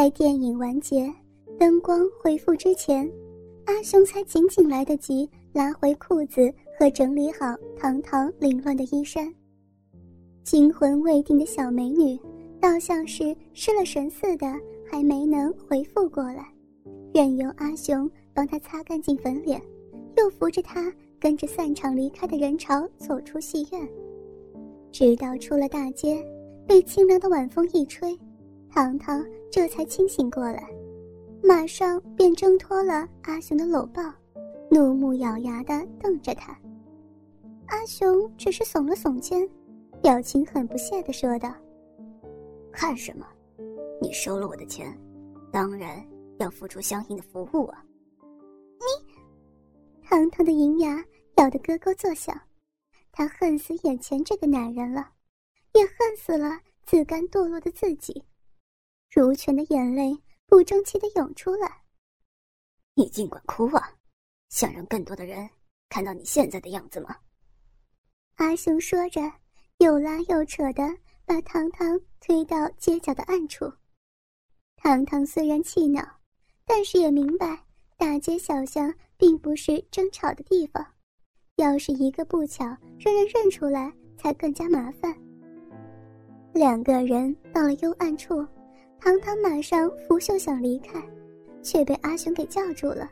在电影完结、灯光恢复之前，阿雄才仅仅来得及拉回裤子和整理好堂堂凌乱的衣衫。惊魂未定的小美女，倒像是失了神似的，还没能回复过来，任由阿雄帮她擦干净粉脸，又扶着她跟着散场离开的人潮走出戏院。直到出了大街，被清凉的晚风一吹。糖糖这才清醒过来，马上便挣脱了阿雄的搂抱，怒目咬牙的瞪着他。阿雄只是耸了耸肩，表情很不屑的说道：“看什么？你收了我的钱，当然要付出相应的服务啊！”你，糖糖的银牙咬得咯咯作响，他恨死眼前这个男人了，也恨死了自甘堕落的自己。如泉的眼泪不争气的涌出来。你尽管哭啊，想让更多的人看到你现在的样子吗？阿雄说着，又拉又扯的把糖糖推到街角的暗处。糖糖虽然气恼，但是也明白大街小巷并不是争吵的地方，要是一个不巧让人认出来，才更加麻烦。两个人到了幽暗处。糖糖马上拂袖想离开，却被阿雄给叫住了。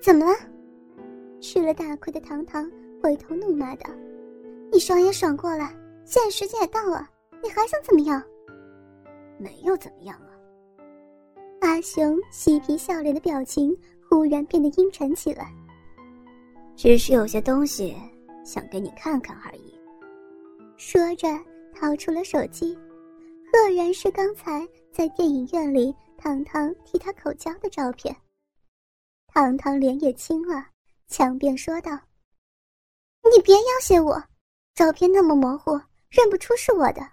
怎么了？吃了大亏的糖糖回头怒骂道：“你爽也爽过了，现在时间也到了，你还想怎么样？”没有怎么样啊。阿雄嬉皮笑脸的表情忽然变得阴沉起来。只是有些东西想给你看看而已。说着，掏出了手机。赫然是刚才在电影院里糖糖替他口交的照片。糖糖脸也青了，强辩说道：“你别要挟我，照片那么模糊，认不出是我的。”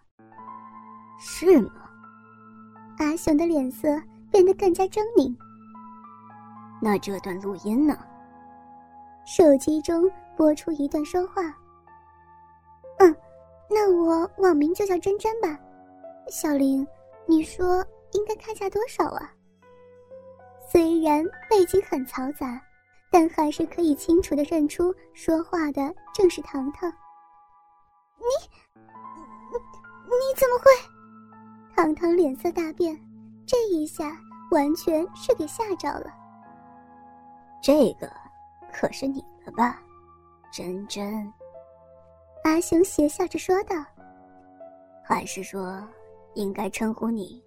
是吗？阿雄的脸色变得更加狰狞。那这段录音呢？手机中播出一段说话。嗯，那我网名就叫真真吧。小林，你说应该看下多少啊？虽然背景很嘈杂，但还是可以清楚的认出说话的正是糖糖。你，你你怎么会？糖糖脸色大变，这一下完全是给吓着了。这个可是你的吧，真真？阿雄邪笑着说道。还是说？应该称呼你，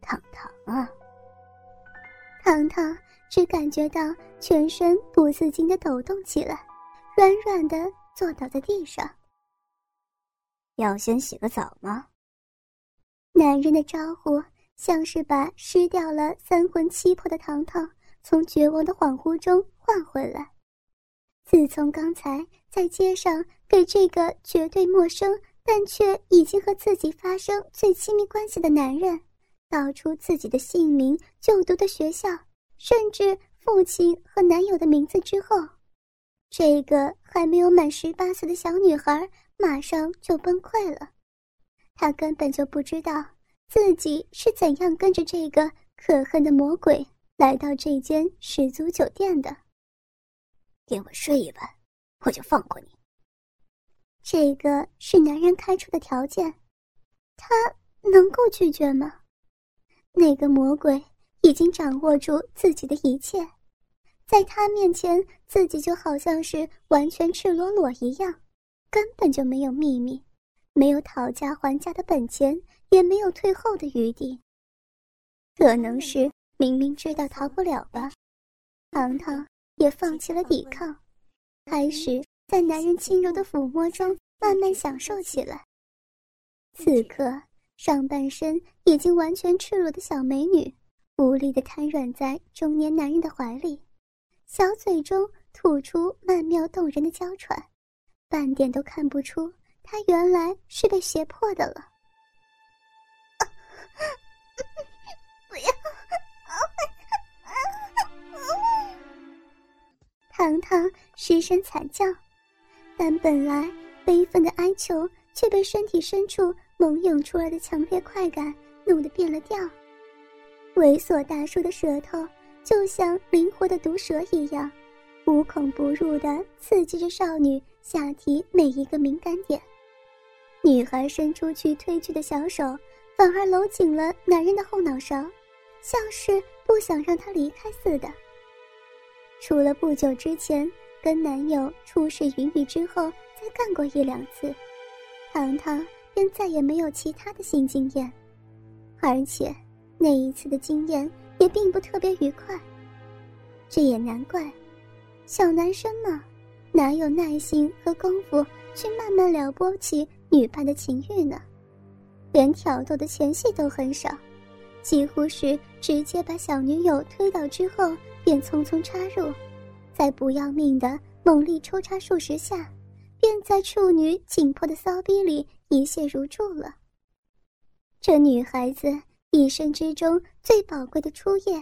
糖糖啊。糖糖只感觉到全身不自禁的抖动起来，软软的坐倒在地上。要先洗个澡吗？男人的招呼像是把失掉了三魂七魄的糖糖从绝望的恍惚中唤回来。自从刚才在街上给这个绝对陌生。但却已经和自己发生最亲密关系的男人，道出自己的姓名、就读的学校，甚至父亲和男友的名字之后，这个还没有满十八岁的小女孩马上就崩溃了。她根本就不知道自己是怎样跟着这个可恨的魔鬼来到这间十足酒店的。给我睡一晚，我就放过你。这个是男人开出的条件，他能够拒绝吗？那个魔鬼已经掌握住自己的一切，在他面前，自己就好像是完全赤裸裸一样，根本就没有秘密，没有讨价还价的本钱，也没有退后的余地。可能是明明知道逃不了吧，糖糖也放弃了抵抗，开始。在男人轻柔的抚摸中，慢慢享受起来。此刻，上半身已经完全赤裸的小美女，无力的瘫软在中年男人的怀里，小嘴中吐出曼妙动人的娇喘，半点都看不出她原来是被胁迫的了。不要！糖糖失声惨叫。但本来悲愤的哀求，却被身体深处猛涌出来的强烈快感弄得变了调。猥琐大叔的舌头就像灵活的毒蛇一样，无孔不入地刺激着少女下体每一个敏感点。女孩伸出去推去的小手，反而搂紧了男人的后脑勺，像是不想让他离开似的。除了不久之前跟男友初试云雨之后再干过一两次，糖糖便再也没有其他的性经验，而且那一次的经验也并不特别愉快。这也难怪，小男生嘛，哪有耐心和功夫去慢慢撩拨起女伴的情欲呢？连挑逗的前戏都很少，几乎是直接把小女友推倒之后。便匆匆插入，在不要命的猛力抽插数十下，便在处女紧迫的骚逼里一泻如注了。这女孩子一生之中最宝贵的初夜，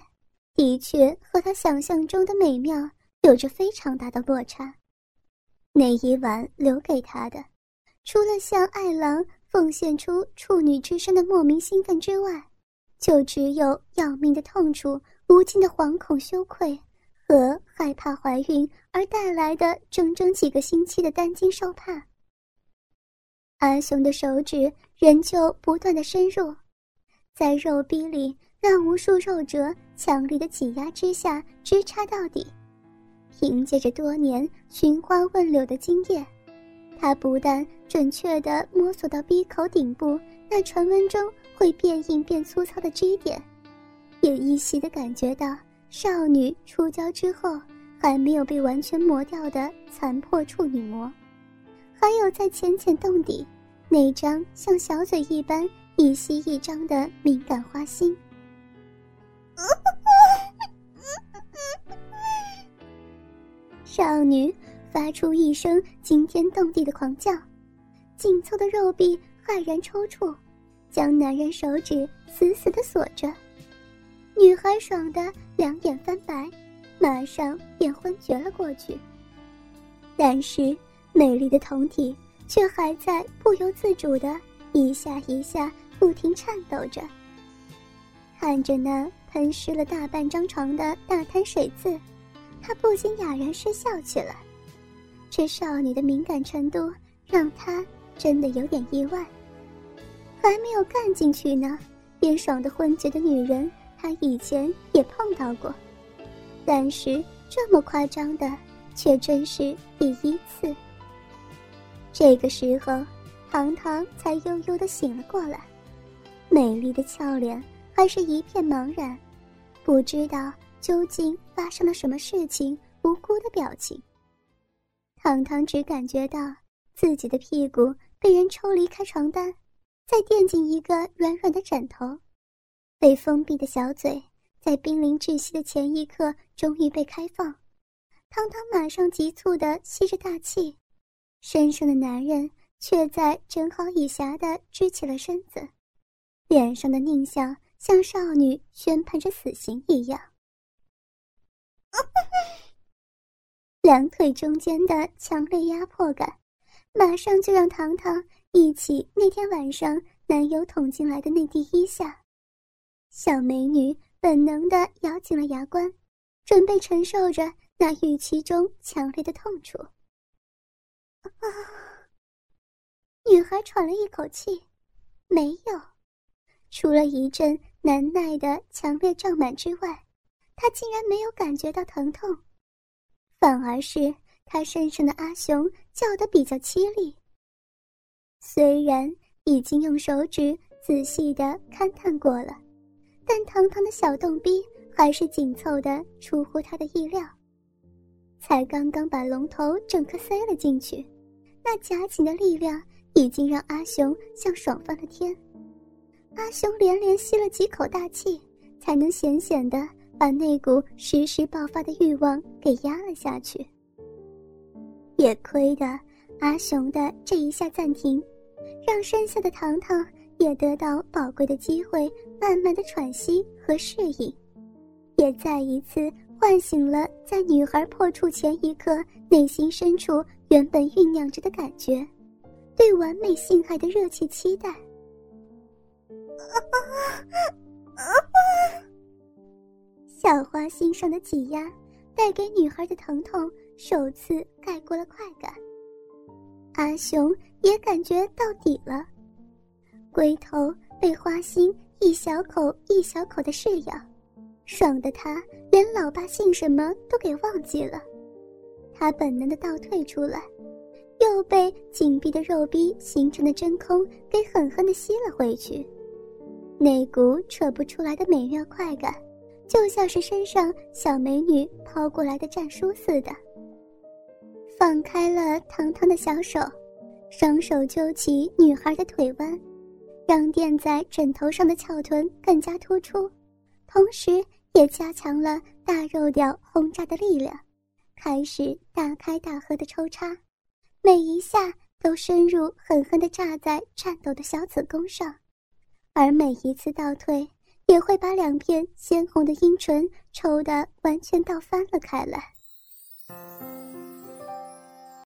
的确和她想象中的美妙有着非常大的落差。那一晚留给她的，除了向爱郎奉献出处女之身的莫名兴奋之外，就只有要命的痛楚。无尽的惶恐、羞愧和害怕怀孕而带来的整整几个星期的担惊受怕。阿雄的手指仍旧不断的深入，在肉壁里那无数肉褶强力的挤压之下直插到底。凭借着多年寻花问柳的经验，他不但准确地摸索到鼻口顶部那传闻中会变硬变粗糙的 G 点。也依稀的感觉到少女出交之后还没有被完全磨掉的残破处女膜，还有在浅浅洞底那张像小嘴一般一吸一张的敏感花心。少女发出一声惊天动地的狂叫，紧凑的肉壁骇然抽搐，将男人手指死死的锁着。女孩爽得两眼翻白，马上便昏厥了过去。但是美丽的酮体却还在不由自主的一下一下不停颤抖着。看着那喷湿了大半张床的大滩水渍，他不禁哑然失笑起来。这少女的敏感程度让他真的有点意外。还没有干进去呢，便爽得昏厥的女人。他以前也碰到过，但是这么夸张的却真是第一次。这个时候，糖糖才悠悠的醒了过来，美丽的俏脸还是一片茫然，不知道究竟发生了什么事情，无辜的表情。糖糖只感觉到自己的屁股被人抽离开床单，再垫进一个软软的枕头。被封闭的小嘴，在濒临窒息的前一刻，终于被开放。糖糖马上急促地吸着大气，身上的男人却在正好以暇地支起了身子，脸上的狞笑像少女宣判着死刑一样。两腿中间的强烈压迫感，马上就让糖糖忆起那天晚上男友捅进来的那第一下。小美女本能地咬紧了牙关，准备承受着那预期中强烈的痛楚。啊！女孩喘了一口气，没有，除了一阵难耐的强烈胀满之外，她竟然没有感觉到疼痛，反而是她身上的阿雄叫得比较凄厉。虽然已经用手指仔细地勘探过了。但堂堂的小洞逼还是紧凑的，出乎他的意料。才刚刚把龙头整个塞了进去，那夹紧的力量已经让阿雄像爽翻了天。阿雄连连吸了几口大气，才能险险的把那股时时爆发的欲望给压了下去。也亏得阿雄的这一下暂停，让身下的糖糖。也得到宝贵的机会，慢慢的喘息和适应，也再一次唤醒了在女孩破处前一刻内心深处原本酝酿着的感觉，对完美性爱的热切期待。小花心上的挤压，带给女孩的疼痛首次盖过了快感。阿雄也感觉到底了，龟头被花心一小口一小口的噬咬，爽的他连老爸姓什么都给忘记了。他本能的倒退出来，又被紧闭的肉壁形成的真空给狠狠的吸了回去。那股扯不出来的美妙快感，就像是身上小美女抛过来的战书似的。放开了糖糖的小手，双手揪起女孩的腿弯，让垫在枕头上的翘臀更加突出，同时也加强了大肉屌轰炸的力量，开始大开大合的抽插，每一下都深入，狠狠地炸在颤抖的小子宫上。而每一次倒退，也会把两片鲜红的阴唇抽得完全倒翻了开来。